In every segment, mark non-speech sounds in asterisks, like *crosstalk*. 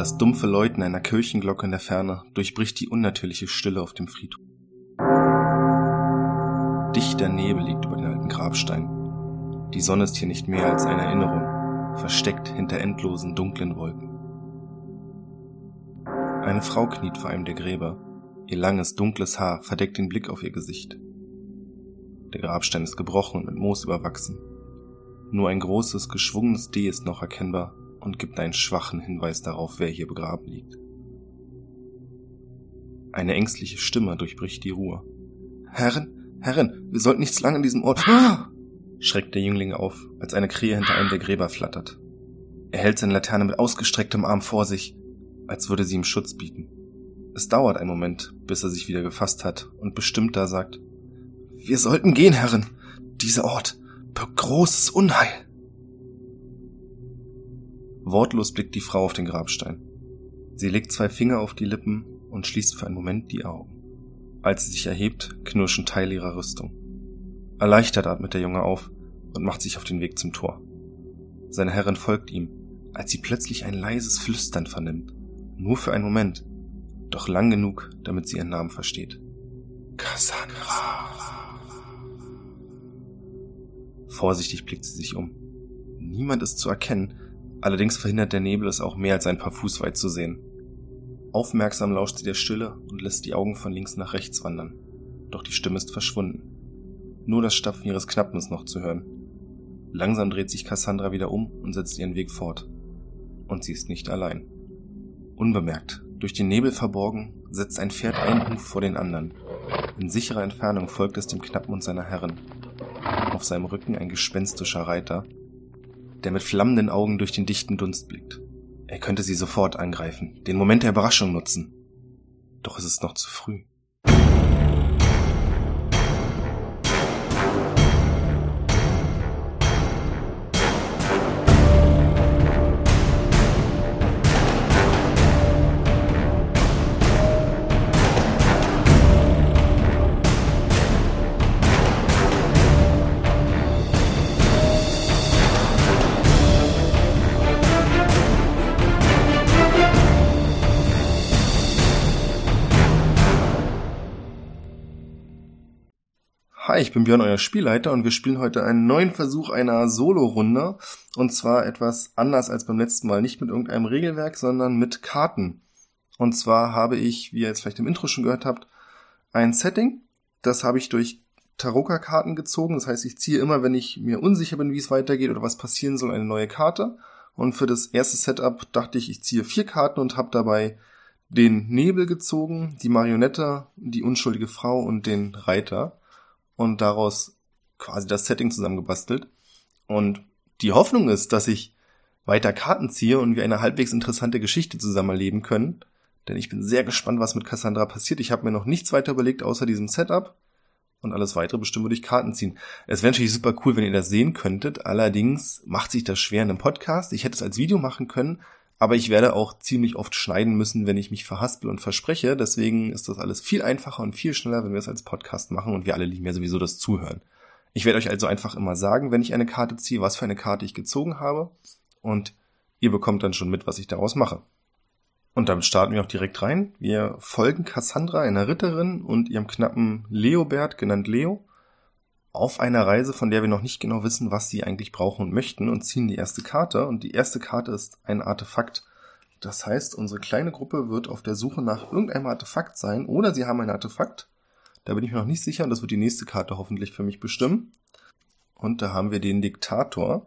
Das dumpfe Läuten einer Kirchenglocke in der Ferne durchbricht die unnatürliche Stille auf dem Friedhof. Dichter Nebel liegt über den alten Grabstein. Die Sonne ist hier nicht mehr als eine Erinnerung, versteckt hinter endlosen dunklen Wolken. Eine Frau kniet vor einem der Gräber. Ihr langes, dunkles Haar verdeckt den Blick auf ihr Gesicht. Der Grabstein ist gebrochen und mit Moos überwachsen. Nur ein großes, geschwungenes D ist noch erkennbar und gibt einen schwachen Hinweis darauf, wer hier begraben liegt. Eine ängstliche Stimme durchbricht die Ruhe. Herren, Herren, wir sollten nicht zu lange an diesem Ort. Ah! schreckt der Jüngling auf, als eine Krähe hinter einem der Gräber flattert. Er hält seine Laterne mit ausgestrecktem Arm vor sich, als würde sie ihm Schutz bieten. Es dauert einen Moment, bis er sich wieder gefasst hat und bestimmter sagt, wir sollten gehen, Herren. Dieser Ort birgt großes Unheil. Wortlos blickt die Frau auf den Grabstein. Sie legt zwei Finger auf die Lippen und schließt für einen Moment die Augen. Als sie sich erhebt, knirschen Teile ihrer Rüstung. Erleichtert atmet der Junge auf und macht sich auf den Weg zum Tor. Seine Herrin folgt ihm, als sie plötzlich ein leises Flüstern vernimmt. Nur für einen Moment, doch lang genug, damit sie ihren Namen versteht. Cassandra. Vorsichtig blickt sie sich um. Niemand ist zu erkennen, allerdings verhindert der Nebel es auch mehr als ein paar Fuß weit zu sehen. Aufmerksam lauscht sie der Stille und lässt die Augen von links nach rechts wandern. Doch die Stimme ist verschwunden. Nur das Stapfen ihres Knappen ist noch zu hören. Langsam dreht sich Cassandra wieder um und setzt ihren Weg fort. Und sie ist nicht allein. Unbemerkt, durch den Nebel verborgen, setzt ein Pferd einen Huf vor den anderen. In sicherer Entfernung folgt es dem Knappen und seiner Herrin. Auf seinem Rücken ein gespenstischer Reiter, der mit flammenden Augen durch den dichten Dunst blickt. Er könnte sie sofort angreifen, den Moment der Überraschung nutzen. Doch es ist noch zu früh. Ich bin Björn, euer Spielleiter und wir spielen heute einen neuen Versuch einer Solo-Runde und zwar etwas anders als beim letzten Mal. Nicht mit irgendeinem Regelwerk, sondern mit Karten. Und zwar habe ich, wie ihr jetzt vielleicht im Intro schon gehört habt, ein Setting. Das habe ich durch Taroka-Karten gezogen. Das heißt, ich ziehe immer, wenn ich mir unsicher bin, wie es weitergeht oder was passieren soll, eine neue Karte. Und für das erste Setup dachte ich, ich ziehe vier Karten und habe dabei den Nebel gezogen, die Marionette, die unschuldige Frau und den Reiter und daraus quasi das Setting zusammengebastelt. Und die Hoffnung ist, dass ich weiter Karten ziehe und wir eine halbwegs interessante Geschichte zusammen erleben können. Denn ich bin sehr gespannt, was mit Cassandra passiert. Ich habe mir noch nichts weiter überlegt außer diesem Setup. Und alles weitere bestimmt würde ich Karten ziehen. Es wäre natürlich super cool, wenn ihr das sehen könntet. Allerdings macht sich das schwer in einem Podcast. Ich hätte es als Video machen können, aber ich werde auch ziemlich oft schneiden müssen, wenn ich mich verhaspel und verspreche. Deswegen ist das alles viel einfacher und viel schneller, wenn wir es als Podcast machen und wir alle lieben ja sowieso das Zuhören. Ich werde euch also einfach immer sagen, wenn ich eine Karte ziehe, was für eine Karte ich gezogen habe. Und ihr bekommt dann schon mit, was ich daraus mache. Und damit starten wir auch direkt rein. Wir folgen Cassandra, einer Ritterin, und ihrem knappen Leobert, genannt Leo, auf einer Reise, von der wir noch nicht genau wissen, was sie eigentlich brauchen und möchten und ziehen die erste Karte. Und die erste Karte ist ein Artefakt. Das heißt, unsere kleine Gruppe wird auf der Suche nach irgendeinem Artefakt sein oder sie haben ein Artefakt. Da bin ich mir noch nicht sicher und das wird die nächste Karte hoffentlich für mich bestimmen. Und da haben wir den Diktator.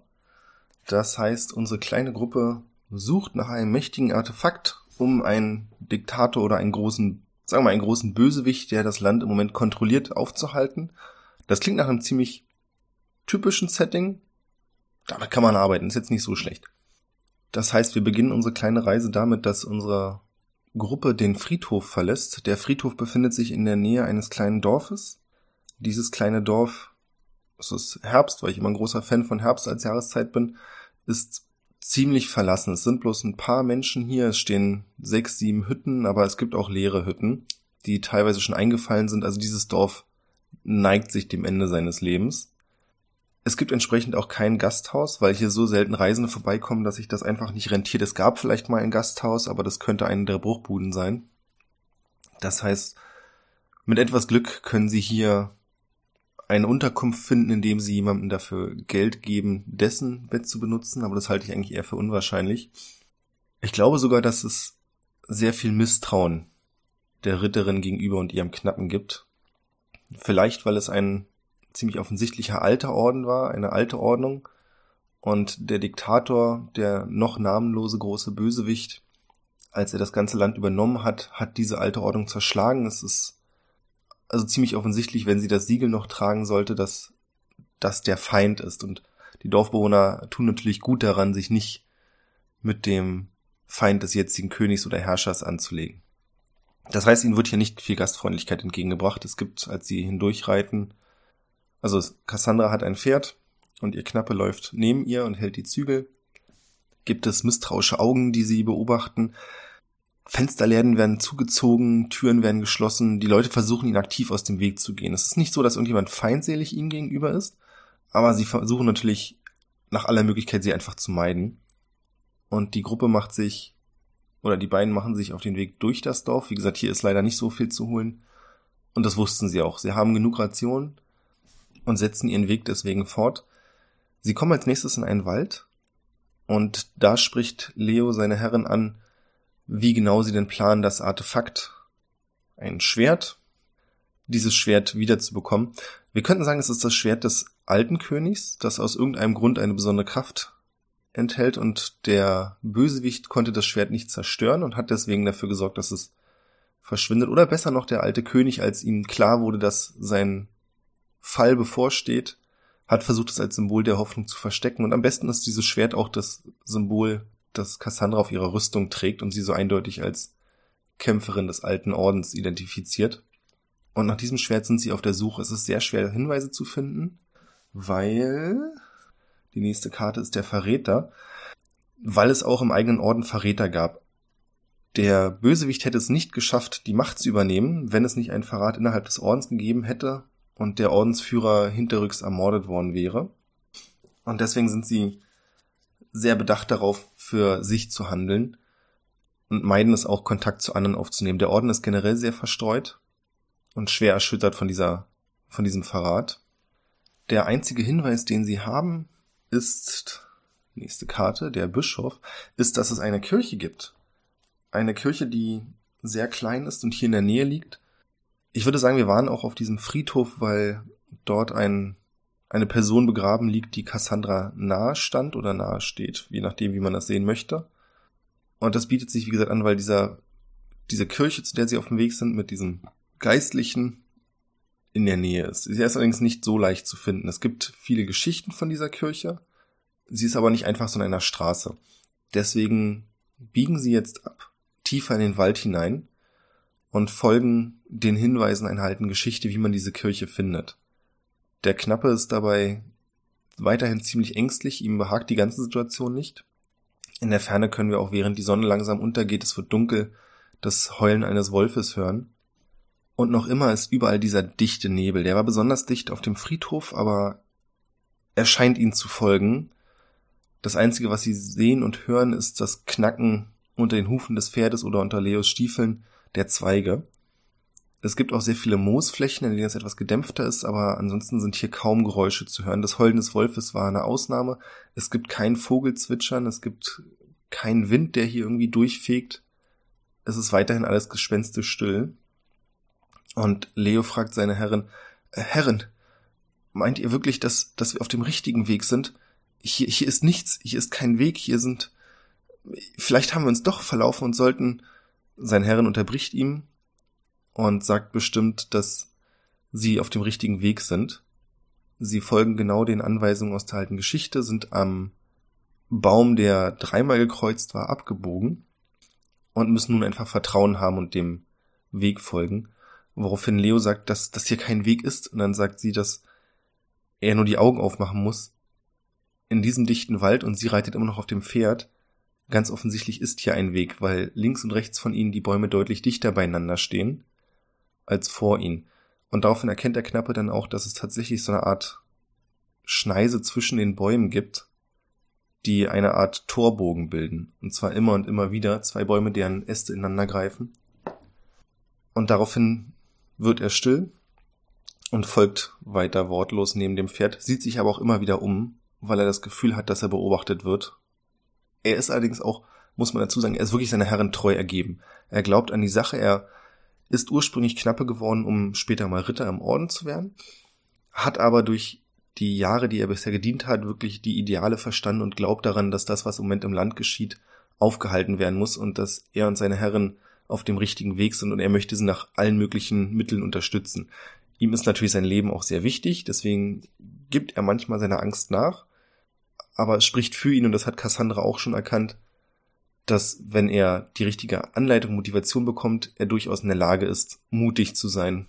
Das heißt, unsere kleine Gruppe sucht nach einem mächtigen Artefakt, um einen Diktator oder einen großen, sagen wir mal, einen großen Bösewicht, der das Land im Moment kontrolliert, aufzuhalten das klingt nach einem ziemlich typischen Setting. Damit kann man arbeiten, ist jetzt nicht so schlecht. Das heißt, wir beginnen unsere kleine Reise damit, dass unsere Gruppe den Friedhof verlässt. Der Friedhof befindet sich in der Nähe eines kleinen Dorfes. Dieses kleine Dorf, es ist Herbst, weil ich immer ein großer Fan von Herbst als Jahreszeit bin, ist ziemlich verlassen. Es sind bloß ein paar Menschen hier. Es stehen sechs, sieben Hütten, aber es gibt auch leere Hütten, die teilweise schon eingefallen sind. Also dieses Dorf neigt sich dem Ende seines Lebens. Es gibt entsprechend auch kein Gasthaus, weil hier so selten Reisende vorbeikommen, dass sich das einfach nicht rentiert. Es gab vielleicht mal ein Gasthaus, aber das könnte eine der Bruchbuden sein. Das heißt, mit etwas Glück können Sie hier eine Unterkunft finden, indem Sie jemandem dafür Geld geben, dessen Bett zu benutzen, aber das halte ich eigentlich eher für unwahrscheinlich. Ich glaube sogar, dass es sehr viel Misstrauen der Ritterin gegenüber und ihrem Knappen gibt. Vielleicht, weil es ein ziemlich offensichtlicher alter Orden war, eine alte Ordnung. Und der Diktator, der noch namenlose große Bösewicht, als er das ganze Land übernommen hat, hat diese alte Ordnung zerschlagen. Es ist also ziemlich offensichtlich, wenn sie das Siegel noch tragen sollte, dass das der Feind ist. Und die Dorfbewohner tun natürlich gut daran, sich nicht mit dem Feind des jetzigen Königs oder Herrschers anzulegen. Das heißt, ihnen wird hier nicht viel Gastfreundlichkeit entgegengebracht. Es gibt, als sie hindurchreiten, also Cassandra hat ein Pferd und ihr Knappe läuft neben ihr und hält die Zügel. Gibt es misstrauische Augen, die sie beobachten. Fensterläden werden zugezogen, Türen werden geschlossen, die Leute versuchen ihn aktiv aus dem Weg zu gehen. Es ist nicht so, dass irgendjemand feindselig ihnen gegenüber ist, aber sie versuchen natürlich nach aller Möglichkeit sie einfach zu meiden. Und die Gruppe macht sich, oder die beiden machen sich auf den Weg durch das Dorf. Wie gesagt, hier ist leider nicht so viel zu holen. Und das wussten sie auch. Sie haben genug Rationen und setzen ihren Weg deswegen fort. Sie kommen als nächstes in einen Wald und da spricht Leo seine Herren an, wie genau sie denn planen, das Artefakt, ein Schwert, dieses Schwert wiederzubekommen. Wir könnten sagen, es ist das Schwert des alten Königs, das aus irgendeinem Grund eine besondere Kraft enthält und der Bösewicht konnte das Schwert nicht zerstören und hat deswegen dafür gesorgt, dass es verschwindet. Oder besser noch der alte König, als ihm klar wurde, dass sein Fall bevorsteht, hat versucht, es als Symbol der Hoffnung zu verstecken. Und am besten ist dieses Schwert auch das Symbol, das Cassandra auf ihrer Rüstung trägt und sie so eindeutig als Kämpferin des alten Ordens identifiziert. Und nach diesem Schwert sind sie auf der Suche. Es ist sehr schwer, Hinweise zu finden, weil die nächste Karte ist der Verräter, weil es auch im eigenen Orden Verräter gab. Der Bösewicht hätte es nicht geschafft, die Macht zu übernehmen, wenn es nicht einen Verrat innerhalb des Ordens gegeben hätte, und der Ordensführer hinterrücks ermordet worden wäre. Und deswegen sind sie sehr bedacht darauf, für sich zu handeln und meiden es auch, Kontakt zu anderen aufzunehmen. Der Orden ist generell sehr verstreut und schwer erschüttert von dieser, von diesem Verrat. Der einzige Hinweis, den sie haben, ist, nächste Karte, der Bischof, ist, dass es eine Kirche gibt. Eine Kirche, die sehr klein ist und hier in der Nähe liegt ich würde sagen, wir waren auch auf diesem Friedhof, weil dort ein, eine Person begraben liegt, die Cassandra nahe stand oder nahe steht, je nachdem, wie man das sehen möchte. Und das bietet sich, wie gesagt, an, weil dieser, diese Kirche, zu der sie auf dem Weg sind, mit diesem Geistlichen in der Nähe ist. Sie ist allerdings nicht so leicht zu finden. Es gibt viele Geschichten von dieser Kirche. Sie ist aber nicht einfach so in einer Straße. Deswegen biegen sie jetzt ab, tiefer in den Wald hinein und folgen den Hinweisen einer alten Geschichte, wie man diese Kirche findet. Der Knappe ist dabei weiterhin ziemlich ängstlich, ihm behagt die ganze Situation nicht. In der Ferne können wir auch, während die Sonne langsam untergeht, es wird dunkel, das Heulen eines Wolfes hören. Und noch immer ist überall dieser dichte Nebel. Der war besonders dicht auf dem Friedhof, aber er scheint ihnen zu folgen. Das Einzige, was sie sehen und hören, ist das Knacken unter den Hufen des Pferdes oder unter Leos Stiefeln der Zweige. Es gibt auch sehr viele Moosflächen, in denen es etwas gedämpfter ist, aber ansonsten sind hier kaum Geräusche zu hören. Das Heulen des Wolfes war eine Ausnahme. Es gibt kein Vogelzwitschern, es gibt keinen Wind, der hier irgendwie durchfegt. Es ist weiterhin alles gespenstisch still. Und Leo fragt seine Herrin, äh, Herrin, meint ihr wirklich, dass, dass wir auf dem richtigen Weg sind? Hier, hier ist nichts, hier ist kein Weg, hier sind, vielleicht haben wir uns doch verlaufen und sollten, sein Herrin unterbricht ihm und sagt bestimmt, dass sie auf dem richtigen Weg sind. Sie folgen genau den Anweisungen aus der alten Geschichte, sind am Baum, der dreimal gekreuzt war, abgebogen und müssen nun einfach Vertrauen haben und dem Weg folgen. Woraufhin Leo sagt, dass das hier kein Weg ist und dann sagt sie, dass er nur die Augen aufmachen muss in diesem dichten Wald und sie reitet immer noch auf dem Pferd Ganz offensichtlich ist hier ein Weg, weil links und rechts von ihnen die Bäume deutlich dichter beieinander stehen als vor ihnen. Und daraufhin erkennt der Knappe dann auch, dass es tatsächlich so eine Art Schneise zwischen den Bäumen gibt, die eine Art Torbogen bilden. Und zwar immer und immer wieder zwei Bäume, deren Äste ineinander greifen. Und daraufhin wird er still und folgt weiter wortlos neben dem Pferd, sieht sich aber auch immer wieder um, weil er das Gefühl hat, dass er beobachtet wird. Er ist allerdings auch, muss man dazu sagen, er ist wirklich seiner Herren treu ergeben. Er glaubt an die Sache, er ist ursprünglich Knappe geworden, um später mal Ritter im Orden zu werden, hat aber durch die Jahre, die er bisher gedient hat, wirklich die Ideale verstanden und glaubt daran, dass das, was im Moment im Land geschieht, aufgehalten werden muss und dass er und seine Herren auf dem richtigen Weg sind und er möchte sie nach allen möglichen Mitteln unterstützen. Ihm ist natürlich sein Leben auch sehr wichtig, deswegen gibt er manchmal seiner Angst nach, aber es spricht für ihn und das hat Cassandra auch schon erkannt, dass wenn er die richtige Anleitung, Motivation bekommt, er durchaus in der Lage ist, mutig zu sein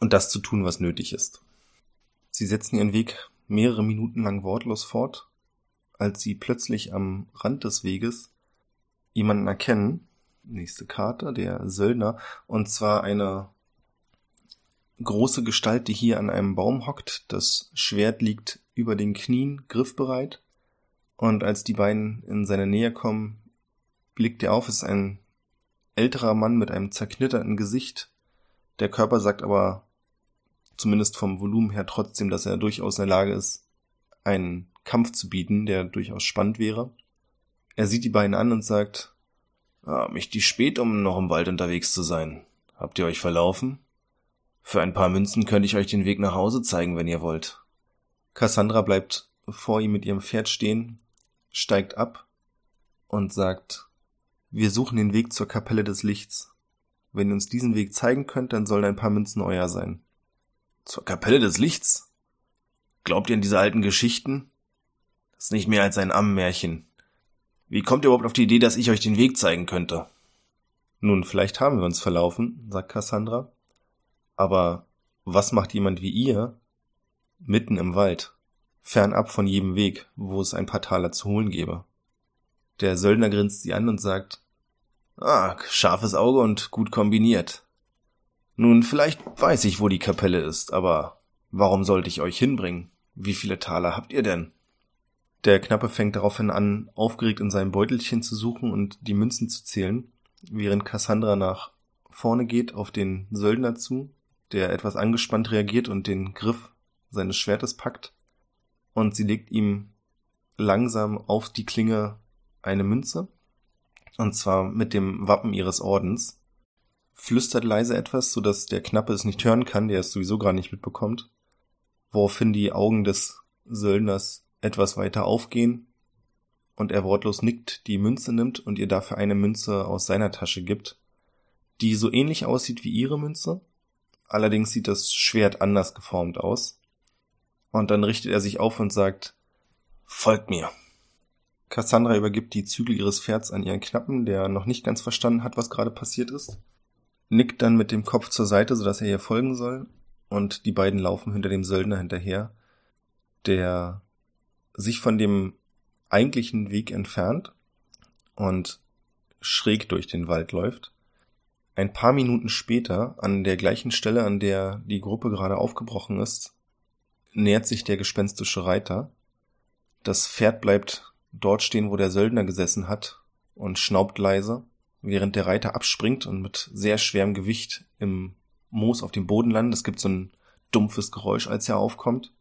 und das zu tun, was nötig ist. Sie setzen ihren Weg mehrere Minuten lang wortlos fort, als sie plötzlich am Rand des Weges jemanden erkennen, nächste Karte, der Söldner, und zwar eine große Gestalt, die hier an einem Baum hockt. Das Schwert liegt über den Knien, griffbereit. Und als die beiden in seine Nähe kommen, blickt er auf. Es ist ein älterer Mann mit einem zerknitterten Gesicht. Der Körper sagt aber zumindest vom Volumen her trotzdem, dass er durchaus in der Lage ist, einen Kampf zu bieten, der durchaus spannend wäre. Er sieht die beiden an und sagt, ah, mich die spät, um noch im Wald unterwegs zu sein. Habt ihr euch verlaufen? Für ein paar Münzen könnte ich euch den Weg nach Hause zeigen, wenn ihr wollt. Cassandra bleibt vor ihm mit ihrem Pferd stehen, steigt ab und sagt, wir suchen den Weg zur Kapelle des Lichts. Wenn ihr uns diesen Weg zeigen könnt, dann sollen ein paar Münzen euer sein. Zur Kapelle des Lichts? Glaubt ihr an diese alten Geschichten? Das ist nicht mehr als ein Ammenmärchen. Wie kommt ihr überhaupt auf die Idee, dass ich euch den Weg zeigen könnte? Nun, vielleicht haben wir uns verlaufen, sagt Cassandra. Aber was macht jemand wie ihr mitten im Wald, fernab von jedem Weg, wo es ein paar Taler zu holen gäbe? Der Söldner grinst sie an und sagt, Ah, scharfes Auge und gut kombiniert. Nun, vielleicht weiß ich, wo die Kapelle ist, aber warum sollte ich euch hinbringen? Wie viele Taler habt ihr denn? Der Knappe fängt daraufhin an, aufgeregt in seinem Beutelchen zu suchen und die Münzen zu zählen, während Cassandra nach vorne geht auf den Söldner zu, der etwas angespannt reagiert und den Griff seines Schwertes packt, und sie legt ihm langsam auf die Klinge eine Münze, und zwar mit dem Wappen ihres Ordens, flüstert leise etwas, so dass der Knappe es nicht hören kann, der es sowieso gar nicht mitbekommt, woraufhin die Augen des Söldners etwas weiter aufgehen und er wortlos nickt, die Münze nimmt und ihr dafür eine Münze aus seiner Tasche gibt, die so ähnlich aussieht wie ihre Münze, allerdings sieht das Schwert anders geformt aus. Und dann richtet er sich auf und sagt, Folgt mir. Cassandra übergibt die Zügel ihres Pferds an ihren Knappen, der noch nicht ganz verstanden hat, was gerade passiert ist nickt dann mit dem Kopf zur Seite, sodass er ihr folgen soll, und die beiden laufen hinter dem Söldner hinterher, der sich von dem eigentlichen Weg entfernt und schräg durch den Wald läuft. Ein paar Minuten später, an der gleichen Stelle, an der die Gruppe gerade aufgebrochen ist, nähert sich der gespenstische Reiter. Das Pferd bleibt dort stehen, wo der Söldner gesessen hat, und schnaubt leise während der Reiter abspringt und mit sehr schwerem Gewicht im Moos auf dem Boden landet. Es gibt so ein dumpfes Geräusch, als er aufkommt.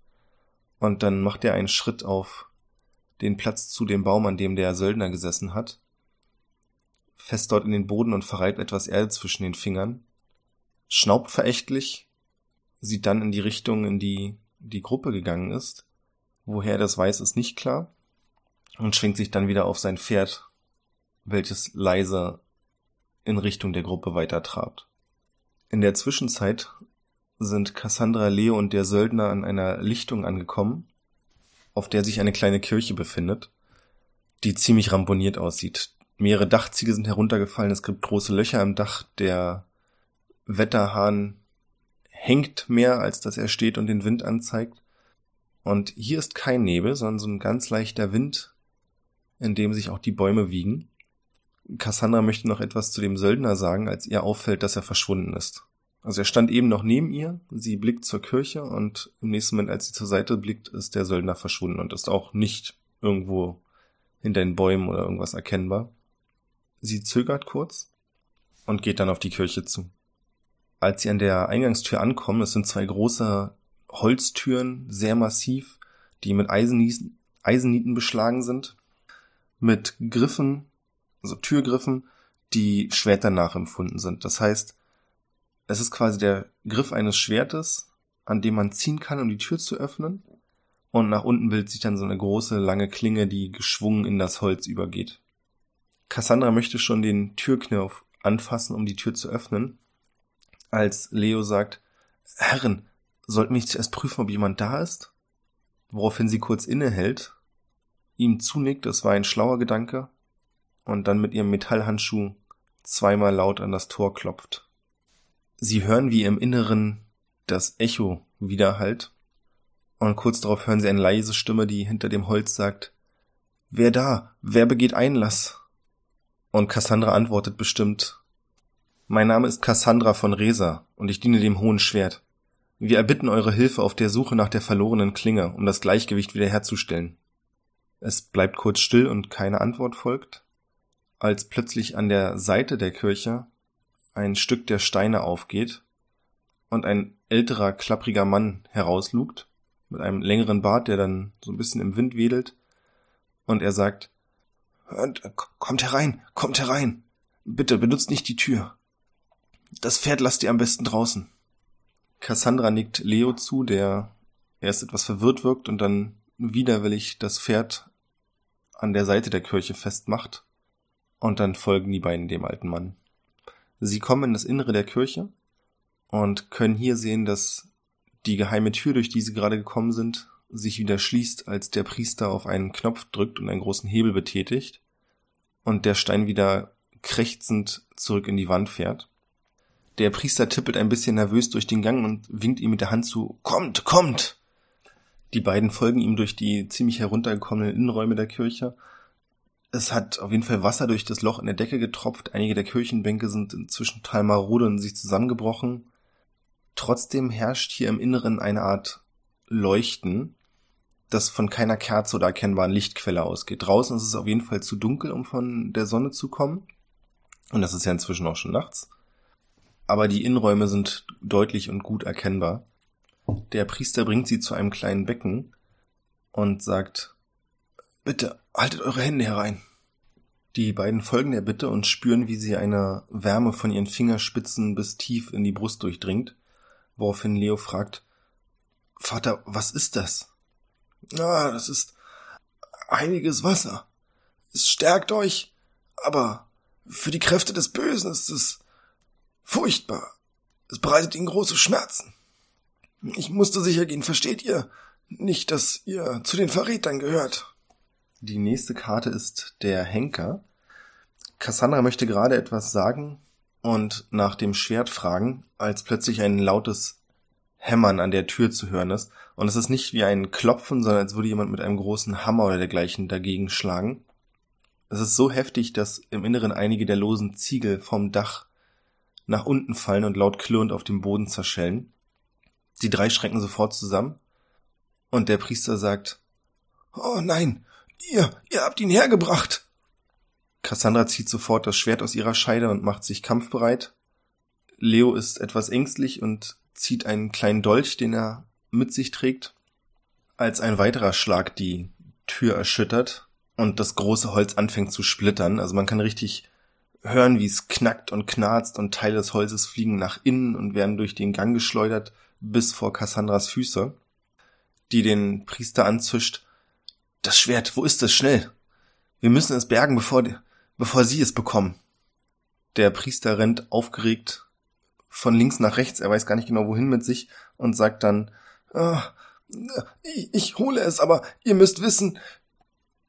Und dann macht er einen Schritt auf den Platz zu dem Baum, an dem der Söldner gesessen hat, fest dort in den Boden und verreibt etwas Erde zwischen den Fingern, schnaubt verächtlich, sieht dann in die Richtung, in die die Gruppe gegangen ist. Woher er das weiß, ist nicht klar und schwingt sich dann wieder auf sein Pferd, welches leise in Richtung der Gruppe weitertrabt. In der Zwischenzeit sind Cassandra, Leo und der Söldner an einer Lichtung angekommen, auf der sich eine kleine Kirche befindet, die ziemlich ramponiert aussieht. Mehrere Dachziegel sind heruntergefallen, es gibt große Löcher im Dach, der Wetterhahn hängt mehr, als dass er steht und den Wind anzeigt. Und hier ist kein Nebel, sondern so ein ganz leichter Wind, in dem sich auch die Bäume wiegen. Cassandra möchte noch etwas zu dem Söldner sagen, als ihr auffällt, dass er verschwunden ist. Also er stand eben noch neben ihr, sie blickt zur Kirche und im nächsten Moment, als sie zur Seite blickt, ist der Söldner verschwunden und ist auch nicht irgendwo hinter den Bäumen oder irgendwas erkennbar. Sie zögert kurz und geht dann auf die Kirche zu. Als sie an der Eingangstür ankommen, es sind zwei große Holztüren, sehr massiv, die mit Eisennieten, Eisennieten beschlagen sind, mit Griffen, also Türgriffen, die Schwerter nachempfunden sind. Das heißt, es ist quasi der Griff eines Schwertes, an dem man ziehen kann, um die Tür zu öffnen. Und nach unten bildet sich dann so eine große, lange Klinge, die geschwungen in das Holz übergeht. Cassandra möchte schon den Türknopf anfassen, um die Tür zu öffnen, als Leo sagt, Herren, sollten wir nicht zuerst prüfen, ob jemand da ist? Woraufhin sie kurz innehält, ihm zunickt, das war ein schlauer Gedanke, und dann mit ihrem Metallhandschuh zweimal laut an das Tor klopft. Sie hören, wie im Inneren das Echo widerhallt, und kurz darauf hören sie eine leise Stimme, die hinter dem Holz sagt, Wer da? Wer begeht Einlass? Und Cassandra antwortet bestimmt, Mein Name ist Cassandra von Resa, und ich diene dem Hohen Schwert. Wir erbitten eure Hilfe auf der Suche nach der verlorenen Klinge, um das Gleichgewicht wiederherzustellen. Es bleibt kurz still und keine Antwort folgt, als plötzlich an der Seite der Kirche ein Stück der Steine aufgeht und ein älterer, klappriger Mann herauslugt, mit einem längeren Bart, der dann so ein bisschen im Wind wedelt, und er sagt, kommt herein, kommt herein, bitte benutzt nicht die Tür. Das Pferd lasst ihr am besten draußen. Cassandra nickt Leo zu, der erst etwas verwirrt wirkt und dann widerwillig das Pferd an der Seite der Kirche festmacht, und dann folgen die beiden dem alten Mann. Sie kommen in das Innere der Kirche und können hier sehen, dass die geheime Tür, durch die sie gerade gekommen sind, sich wieder schließt, als der Priester auf einen Knopf drückt und einen großen Hebel betätigt und der Stein wieder krächzend zurück in die Wand fährt. Der Priester tippelt ein bisschen nervös durch den Gang und winkt ihm mit der Hand zu, kommt, kommt! Die beiden folgen ihm durch die ziemlich heruntergekommenen Innenräume der Kirche es hat auf jeden Fall Wasser durch das Loch in der Decke getropft. Einige der Kirchenbänke sind inzwischen total marode und sich zusammengebrochen. Trotzdem herrscht hier im Inneren eine Art Leuchten, das von keiner Kerze oder erkennbaren Lichtquelle ausgeht. Draußen ist es auf jeden Fall zu dunkel, um von der Sonne zu kommen. Und das ist ja inzwischen auch schon nachts. Aber die Innenräume sind deutlich und gut erkennbar. Der Priester bringt sie zu einem kleinen Becken und sagt, Bitte, haltet eure Hände herein. Die beiden folgen der Bitte und spüren, wie sie eine Wärme von ihren Fingerspitzen bis tief in die Brust durchdringt, woraufhin Leo fragt, Vater, was ist das? Ah, das ist heiliges Wasser. Es stärkt euch, aber für die Kräfte des Bösen ist es furchtbar. Es bereitet ihnen große Schmerzen. Ich musste sicher gehen, versteht ihr? Nicht, dass ihr zu den Verrätern gehört. Die nächste Karte ist der Henker. Cassandra möchte gerade etwas sagen und nach dem Schwert fragen, als plötzlich ein lautes Hämmern an der Tür zu hören ist. Und es ist nicht wie ein Klopfen, sondern als würde jemand mit einem großen Hammer oder dergleichen dagegen schlagen. Es ist so heftig, dass im Inneren einige der losen Ziegel vom Dach nach unten fallen und laut klirrend auf dem Boden zerschellen. Die drei schrecken sofort zusammen. Und der Priester sagt, Oh nein, Ihr, ihr habt ihn hergebracht. Cassandra zieht sofort das Schwert aus ihrer Scheide und macht sich kampfbereit. Leo ist etwas ängstlich und zieht einen kleinen Dolch, den er mit sich trägt, als ein weiterer Schlag die Tür erschüttert und das große Holz anfängt zu splittern. Also man kann richtig hören, wie es knackt und knarzt und Teile des Holzes fliegen nach innen und werden durch den Gang geschleudert bis vor Cassandras Füße, die den Priester anzischt das Schwert, wo ist es? Schnell. Wir müssen es bergen, bevor, bevor sie es bekommen. Der Priester rennt aufgeregt von links nach rechts, er weiß gar nicht genau wohin mit sich und sagt dann, oh, ich, ich hole es, aber ihr müsst wissen.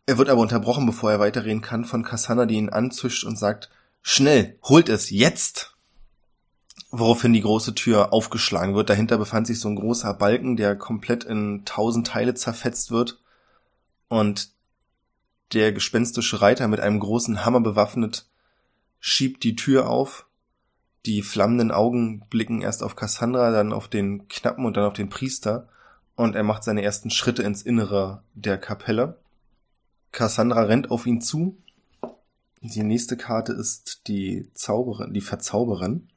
Er wird aber unterbrochen, bevor er weiterreden kann, von Cassandra, die ihn anzischt und sagt, schnell, holt es jetzt! Woraufhin die große Tür aufgeschlagen wird. Dahinter befand sich so ein großer Balken, der komplett in tausend Teile zerfetzt wird und der gespenstische Reiter mit einem großen Hammer bewaffnet schiebt die Tür auf, Die flammenden Augen blicken erst auf Cassandra, dann auf den Knappen und dann auf den Priester und er macht seine ersten Schritte ins Innere der Kapelle. Cassandra rennt auf ihn zu. Die nächste Karte ist die Zauberin, die Verzauberin.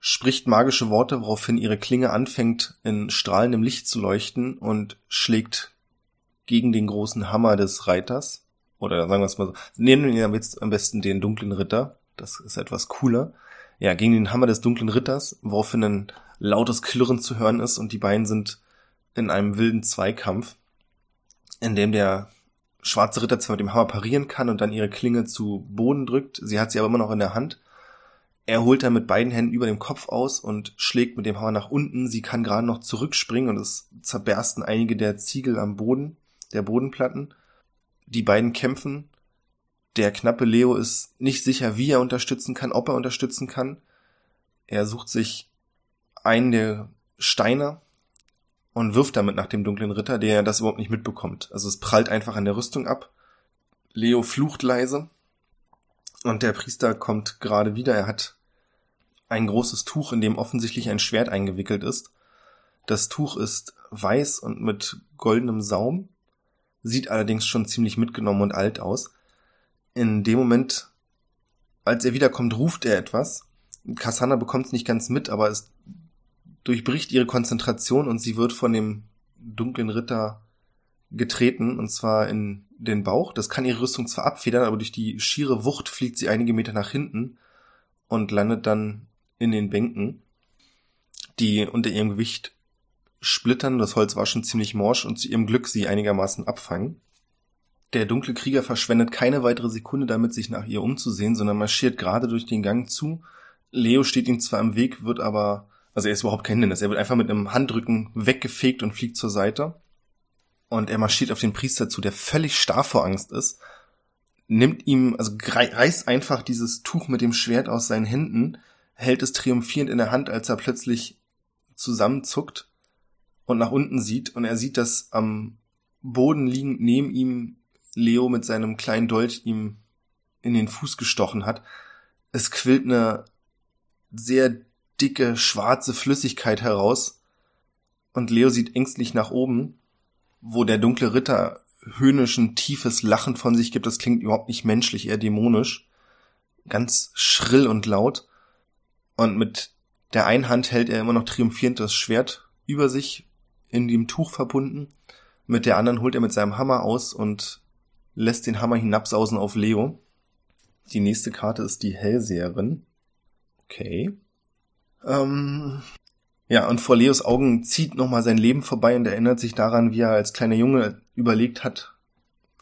Spricht magische Worte, woraufhin ihre Klinge anfängt, in strahlendem Licht zu leuchten und schlägt gegen den großen Hammer des Reiters. Oder sagen wir es mal so. Nehmen wir jetzt am besten den dunklen Ritter. Das ist etwas cooler. Ja, gegen den Hammer des dunklen Ritters, woraufhin ein lautes Klirren zu hören ist und die beiden sind in einem wilden Zweikampf, in dem der schwarze Ritter zwar mit dem Hammer parieren kann und dann ihre Klinge zu Boden drückt, sie hat sie aber immer noch in der Hand. Er holt dann mit beiden Händen über dem Kopf aus und schlägt mit dem Hammer nach unten. Sie kann gerade noch zurückspringen und es zerbersten einige der Ziegel am Boden, der Bodenplatten. Die beiden kämpfen. Der knappe Leo ist nicht sicher, wie er unterstützen kann, ob er unterstützen kann. Er sucht sich einen der Steine und wirft damit nach dem dunklen Ritter, der das überhaupt nicht mitbekommt. Also es prallt einfach an der Rüstung ab. Leo flucht leise und der Priester kommt gerade wieder. Er hat ein großes Tuch, in dem offensichtlich ein Schwert eingewickelt ist. Das Tuch ist weiß und mit goldenem Saum, sieht allerdings schon ziemlich mitgenommen und alt aus. In dem Moment, als er wiederkommt, ruft er etwas. Cassandra bekommt es nicht ganz mit, aber es durchbricht ihre Konzentration und sie wird von dem dunklen Ritter getreten, und zwar in den Bauch. Das kann ihre Rüstung zwar abfedern, aber durch die schiere Wucht fliegt sie einige Meter nach hinten und landet dann in den Bänken, die unter ihrem Gewicht splittern. Das Holz war schon ziemlich morsch und zu ihrem Glück sie einigermaßen abfangen. Der dunkle Krieger verschwendet keine weitere Sekunde damit, sich nach ihr umzusehen, sondern marschiert gerade durch den Gang zu. Leo steht ihm zwar im Weg, wird aber also er ist überhaupt kein Hindernis. Er wird einfach mit einem Handrücken weggefegt und fliegt zur Seite. Und er marschiert auf den Priester zu, der völlig starr vor Angst ist. Nimmt ihm, also reißt einfach dieses Tuch mit dem Schwert aus seinen Händen, hält es triumphierend in der Hand, als er plötzlich zusammenzuckt und nach unten sieht. Und er sieht, dass am Boden liegend neben ihm Leo mit seinem kleinen Dolch ihm in den Fuß gestochen hat. Es quillt eine sehr dicke, schwarze Flüssigkeit heraus. Und Leo sieht ängstlich nach oben, wo der dunkle Ritter höhnisch ein tiefes Lachen von sich gibt. Das klingt überhaupt nicht menschlich, eher dämonisch. Ganz schrill und laut. Und mit der einen Hand hält er immer noch triumphierend das Schwert über sich, in dem Tuch verbunden. Mit der anderen holt er mit seinem Hammer aus und lässt den Hammer hinabsausen auf Leo. Die nächste Karte ist die Hellseherin. Okay. Ähm, ja, und vor Leos Augen zieht nochmal sein Leben vorbei und erinnert sich daran, wie er als kleiner Junge überlegt hat,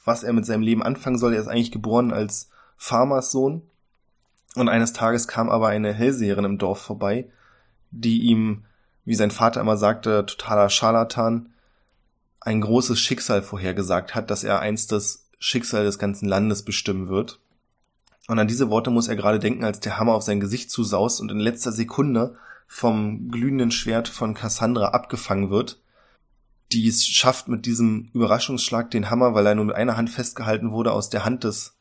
was er mit seinem Leben anfangen soll. Er ist eigentlich geboren als Farmerssohn. Und eines Tages kam aber eine Hellseherin im Dorf vorbei, die ihm, wie sein Vater immer sagte, totaler Scharlatan, ein großes Schicksal vorhergesagt hat, dass er einst das Schicksal des ganzen Landes bestimmen wird. Und an diese Worte muss er gerade denken, als der Hammer auf sein Gesicht zusaust und in letzter Sekunde vom glühenden Schwert von Cassandra abgefangen wird. Die es schafft mit diesem Überraschungsschlag den Hammer, weil er nur mit einer Hand festgehalten wurde, aus der Hand des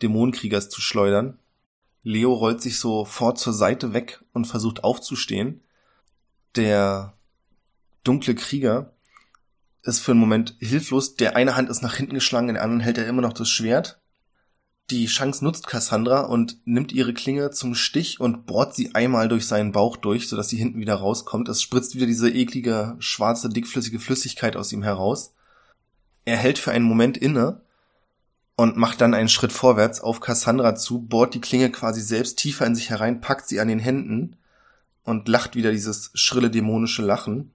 Dämonenkriegers zu schleudern. Leo rollt sich sofort zur Seite weg und versucht aufzustehen. Der dunkle Krieger ist für einen Moment hilflos. Der eine Hand ist nach hinten geschlagen, in der anderen hält er immer noch das Schwert. Die Chance nutzt Cassandra und nimmt ihre Klinge zum Stich und bohrt sie einmal durch seinen Bauch durch, sodass sie hinten wieder rauskommt. Es spritzt wieder diese eklige, schwarze, dickflüssige Flüssigkeit aus ihm heraus. Er hält für einen Moment inne und macht dann einen Schritt vorwärts auf Cassandra zu, bohrt die Klinge quasi selbst tiefer in sich herein, packt sie an den Händen und lacht wieder dieses schrille dämonische Lachen.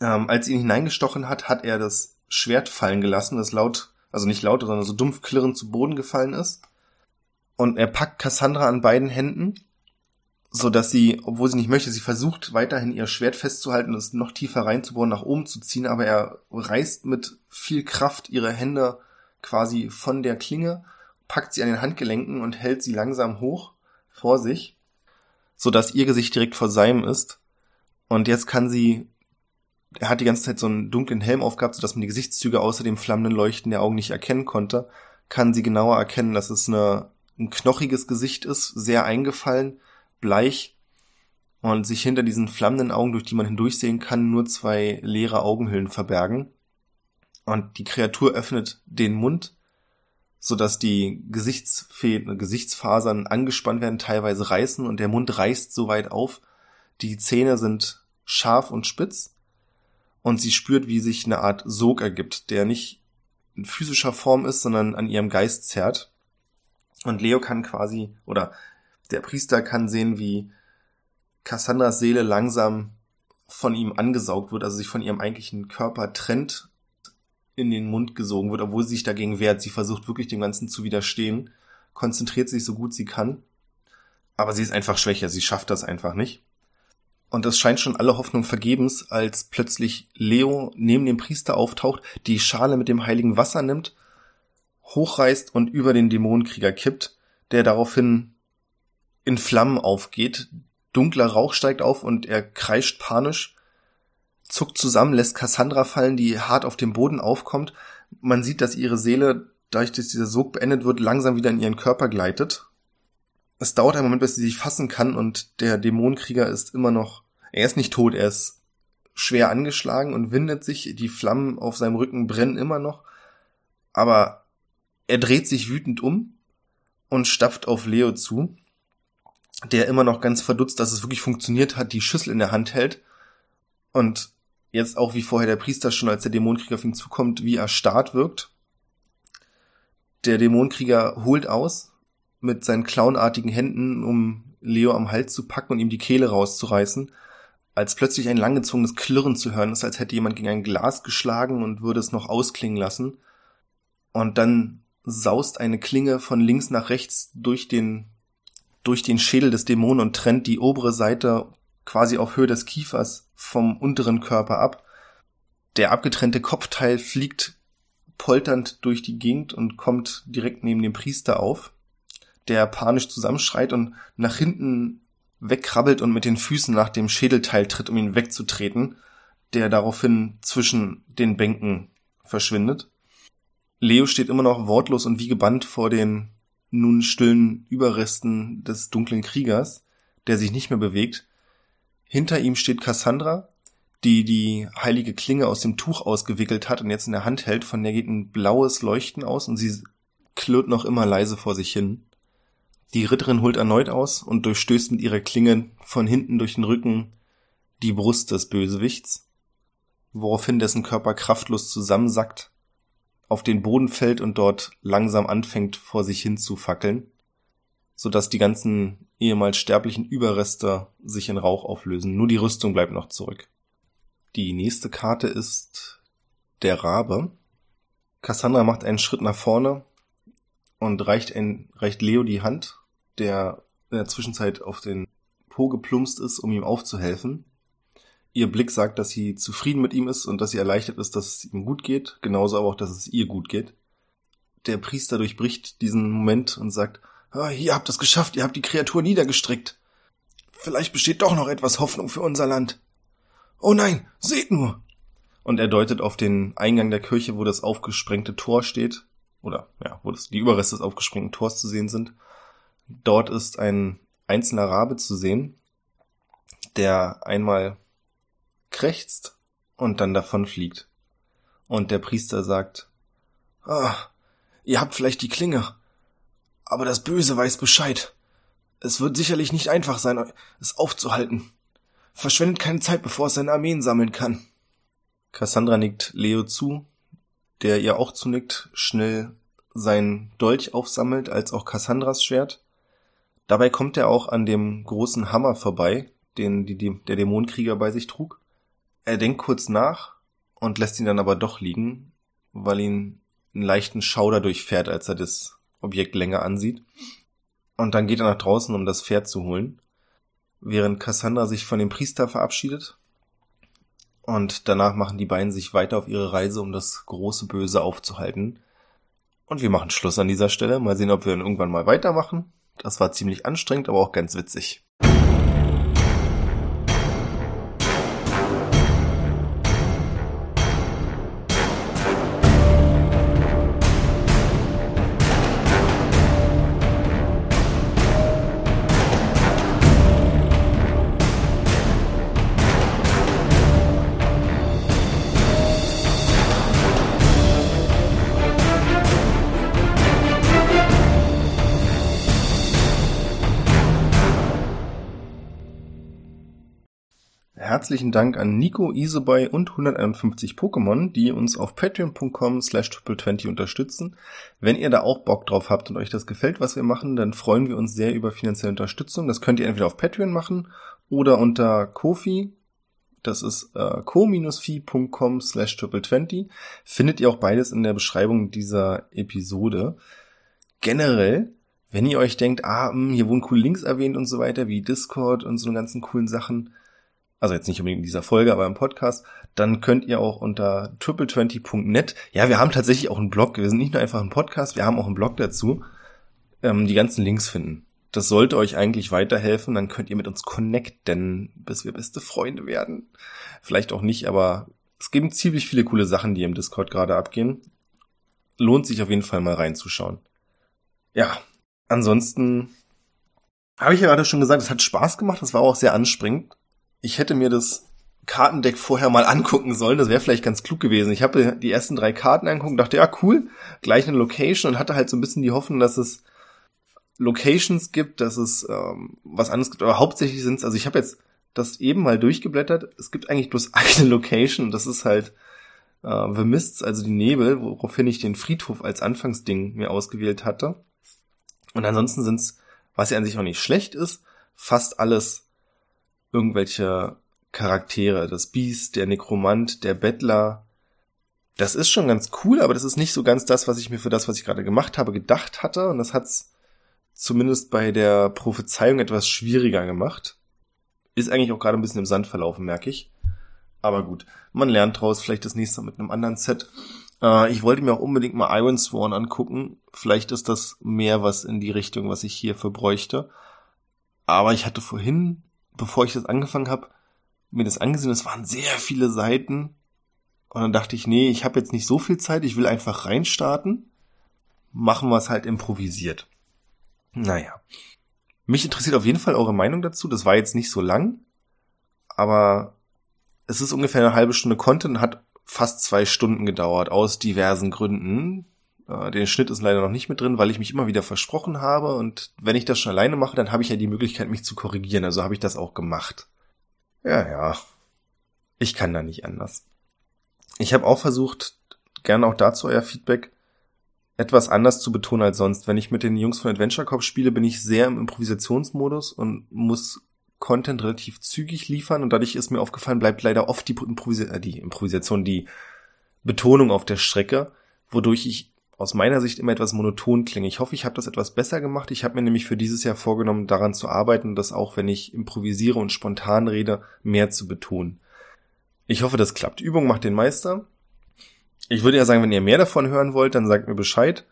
Ähm, als ihn hineingestochen hat, hat er das Schwert fallen gelassen, das laut also nicht laut, sondern so dumpf klirrend zu Boden gefallen ist. Und er packt Cassandra an beiden Händen, so dass sie, obwohl sie nicht möchte, sie versucht weiterhin ihr Schwert festzuhalten und es noch tiefer reinzubohren, nach oben zu ziehen, aber er reißt mit viel Kraft ihre Hände quasi von der Klinge, packt sie an den Handgelenken und hält sie langsam hoch vor sich, so dass ihr Gesicht direkt vor seinem ist. Und jetzt kann sie er hat die ganze Zeit so einen dunklen Helm aufgehabt, sodass man die Gesichtszüge außer dem flammenden Leuchten der Augen nicht erkennen konnte, kann sie genauer erkennen, dass es eine ein knochiges Gesicht ist, sehr eingefallen, bleich und sich hinter diesen flammenden Augen, durch die man hindurchsehen kann, nur zwei leere Augenhüllen verbergen. Und die Kreatur öffnet den Mund, sodass die Gesichtsfäden, Gesichtsfasern angespannt werden, teilweise reißen und der Mund reißt so weit auf. Die Zähne sind scharf und spitz und sie spürt, wie sich eine Art Sog ergibt, der nicht in physischer Form ist, sondern an ihrem Geist zerrt. Und Leo kann quasi, oder der Priester kann sehen, wie Cassandras Seele langsam von ihm angesaugt wird, also sich von ihrem eigentlichen Körper trennt, in den Mund gesogen wird, obwohl sie sich dagegen wehrt. Sie versucht wirklich dem Ganzen zu widerstehen, konzentriert sich so gut sie kann, aber sie ist einfach schwächer, sie schafft das einfach nicht. Und es scheint schon alle Hoffnung vergebens, als plötzlich Leo neben dem Priester auftaucht, die Schale mit dem heiligen Wasser nimmt, hochreißt und über den Dämonenkrieger kippt, der daraufhin in Flammen aufgeht, dunkler Rauch steigt auf und er kreischt panisch, zuckt zusammen, lässt Cassandra fallen, die hart auf dem Boden aufkommt. Man sieht, dass ihre Seele, dadurch, dass dieser Sog beendet wird, langsam wieder in ihren Körper gleitet. Es dauert einen Moment, bis sie sich fassen kann und der Dämonenkrieger ist immer noch, er ist nicht tot, er ist schwer angeschlagen und windet sich, die Flammen auf seinem Rücken brennen immer noch, aber er dreht sich wütend um und stapft auf Leo zu der immer noch ganz verdutzt, dass es wirklich funktioniert hat, die Schüssel in der Hand hält und jetzt auch wie vorher der Priester schon, als der Dämonenkrieger auf ihn zukommt, wie erstarrt wirkt. Der Dämonenkrieger holt aus mit seinen clownartigen Händen, um Leo am Hals zu packen und ihm die Kehle rauszureißen, als plötzlich ein langgezogenes Klirren zu hören ist, als hätte jemand gegen ein Glas geschlagen und würde es noch ausklingen lassen. Und dann saust eine Klinge von links nach rechts durch den durch den Schädel des Dämonen und trennt die obere Seite quasi auf Höhe des Kiefers vom unteren Körper ab. Der abgetrennte Kopfteil fliegt polternd durch die Gegend und kommt direkt neben dem Priester auf, der panisch zusammenschreit und nach hinten wegkrabbelt und mit den Füßen nach dem Schädelteil tritt, um ihn wegzutreten, der daraufhin zwischen den Bänken verschwindet. Leo steht immer noch wortlos und wie gebannt vor den nun stillen Überresten des dunklen Kriegers, der sich nicht mehr bewegt. Hinter ihm steht Cassandra, die die heilige Klinge aus dem Tuch ausgewickelt hat und jetzt in der Hand hält. Von der geht ein blaues Leuchten aus und sie klirrt noch immer leise vor sich hin. Die Ritterin holt erneut aus und durchstößt mit ihrer Klinge von hinten durch den Rücken die Brust des Bösewichts, woraufhin dessen Körper kraftlos zusammensackt auf den Boden fällt und dort langsam anfängt vor sich hin zu fackeln, so dass die ganzen ehemals sterblichen Überreste sich in Rauch auflösen. Nur die Rüstung bleibt noch zurück. Die nächste Karte ist der Rabe. Cassandra macht einen Schritt nach vorne und reicht, ein, reicht Leo die Hand, der in der Zwischenzeit auf den Po geplumpst ist, um ihm aufzuhelfen. Ihr Blick sagt, dass sie zufrieden mit ihm ist und dass sie erleichtert ist, dass es ihm gut geht, genauso aber auch, dass es ihr gut geht. Der Priester durchbricht diesen Moment und sagt, ah, ihr habt es geschafft, ihr habt die Kreatur niedergestrickt. Vielleicht besteht doch noch etwas Hoffnung für unser Land. Oh nein, seht nur! Und er deutet auf den Eingang der Kirche, wo das aufgesprengte Tor steht, oder ja, wo das, die Überreste des aufgesprengten Tors zu sehen sind. Dort ist ein einzelner Rabe zu sehen, der einmal krächzt und dann davon fliegt. Und der Priester sagt, Ah, ihr habt vielleicht die Klinge, aber das Böse weiß Bescheid. Es wird sicherlich nicht einfach sein, es aufzuhalten. Verschwendet keine Zeit, bevor es seine Armeen sammeln kann. Cassandra nickt Leo zu, der ihr auch zunickt, schnell sein Dolch aufsammelt, als auch Cassandras Schwert. Dabei kommt er auch an dem großen Hammer vorbei, den die, der Dämonenkrieger bei sich trug. Er denkt kurz nach und lässt ihn dann aber doch liegen, weil ihn einen leichten Schauder durchfährt, als er das Objekt länger ansieht. Und dann geht er nach draußen, um das Pferd zu holen, während Cassandra sich von dem Priester verabschiedet. Und danach machen die beiden sich weiter auf ihre Reise, um das große Böse aufzuhalten. Und wir machen Schluss an dieser Stelle. Mal sehen, ob wir dann irgendwann mal weitermachen. Das war ziemlich anstrengend, aber auch ganz witzig. Herzlichen Dank an Nico, Iseboy und 151 Pokémon, die uns auf patreon.com slash triple20 unterstützen. Wenn ihr da auch Bock drauf habt und euch das gefällt, was wir machen, dann freuen wir uns sehr über finanzielle Unterstützung. Das könnt ihr entweder auf Patreon machen oder unter Kofi. Das ist äh, co-fi.com slash triple20. Findet ihr auch beides in der Beschreibung dieser Episode. Generell wenn ihr euch denkt, ah, mh, hm, hier wurden coole Links erwähnt und so weiter, wie Discord und so ganzen coolen Sachen, also jetzt nicht unbedingt in dieser Folge, aber im Podcast, dann könnt ihr auch unter triple20.net, ja, wir haben tatsächlich auch einen Blog, wir sind nicht nur einfach ein Podcast, wir haben auch einen Blog dazu, ähm, die ganzen Links finden. Das sollte euch eigentlich weiterhelfen, dann könnt ihr mit uns connecten, bis wir beste Freunde werden. Vielleicht auch nicht, aber es gibt ziemlich viele coole Sachen, die im Discord gerade abgehen. Lohnt sich auf jeden Fall mal reinzuschauen. Ja, Ansonsten habe ich ja gerade schon gesagt, es hat Spaß gemacht, das war auch sehr anstrengend. Ich hätte mir das Kartendeck vorher mal angucken sollen, das wäre vielleicht ganz klug gewesen. Ich habe die ersten drei Karten angeguckt dachte, ja cool, gleich eine Location und hatte halt so ein bisschen die Hoffnung, dass es Locations gibt, dass es ähm, was anderes gibt, aber hauptsächlich sind es, also ich habe jetzt das eben mal durchgeblättert, es gibt eigentlich bloß *laughs* eine Location das ist halt äh, The Mists, also die Nebel, woraufhin ich den Friedhof als Anfangsding mir ausgewählt hatte. Und ansonsten sind's, was ja an sich auch nicht schlecht ist, fast alles irgendwelche Charaktere. Das Biest, der Nekromant, der Bettler. Das ist schon ganz cool, aber das ist nicht so ganz das, was ich mir für das, was ich gerade gemacht habe, gedacht hatte. Und das hat's zumindest bei der Prophezeiung etwas schwieriger gemacht. Ist eigentlich auch gerade ein bisschen im Sand verlaufen, merke ich. Aber gut, man lernt draus, vielleicht das nächste mit einem anderen Set. Äh, ich wollte mir auch unbedingt mal Iron Sworn angucken. Vielleicht ist das mehr was in die Richtung, was ich hierfür bräuchte. Aber ich hatte vorhin, bevor ich das angefangen habe, mir das angesehen. Es waren sehr viele Seiten. Und dann dachte ich, nee, ich habe jetzt nicht so viel Zeit. Ich will einfach reinstarten. Machen wir es halt improvisiert. Naja. Mich interessiert auf jeden Fall eure Meinung dazu. Das war jetzt nicht so lang. Aber es ist ungefähr eine halbe Stunde Content, hat fast zwei Stunden gedauert, aus diversen Gründen. Äh, den Schnitt ist leider noch nicht mit drin, weil ich mich immer wieder versprochen habe. Und wenn ich das schon alleine mache, dann habe ich ja die Möglichkeit, mich zu korrigieren. Also habe ich das auch gemacht. Ja, ja. Ich kann da nicht anders. Ich habe auch versucht, gerne auch dazu euer Feedback, etwas anders zu betonen als sonst. Wenn ich mit den Jungs von Adventure Corp spiele, bin ich sehr im Improvisationsmodus und muss Content relativ zügig liefern und dadurch ist mir aufgefallen, bleibt leider oft die, Improvisa äh, die Improvisation, die Betonung auf der Strecke, wodurch ich aus meiner Sicht immer etwas monoton klinge. Ich hoffe, ich habe das etwas besser gemacht. Ich habe mir nämlich für dieses Jahr vorgenommen, daran zu arbeiten, das auch, wenn ich improvisiere und spontan rede, mehr zu betonen. Ich hoffe, das klappt. Übung macht den Meister. Ich würde ja sagen, wenn ihr mehr davon hören wollt, dann sagt mir Bescheid.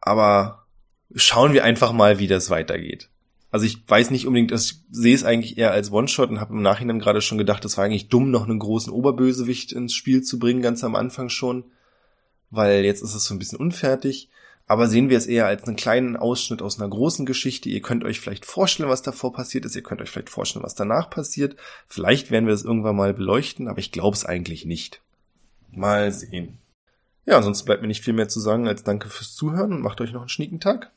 Aber schauen wir einfach mal, wie das weitergeht. Also ich weiß nicht unbedingt, ich sehe es eigentlich eher als One-Shot und habe im Nachhinein gerade schon gedacht, es war eigentlich dumm, noch einen großen Oberbösewicht ins Spiel zu bringen, ganz am Anfang schon. Weil jetzt ist es so ein bisschen unfertig. Aber sehen wir es eher als einen kleinen Ausschnitt aus einer großen Geschichte. Ihr könnt euch vielleicht vorstellen, was davor passiert ist. Ihr könnt euch vielleicht vorstellen, was danach passiert. Vielleicht werden wir es irgendwann mal beleuchten, aber ich glaube es eigentlich nicht. Mal sehen. Ja, ansonsten bleibt mir nicht viel mehr zu sagen als danke fürs Zuhören und macht euch noch einen schnieken Tag.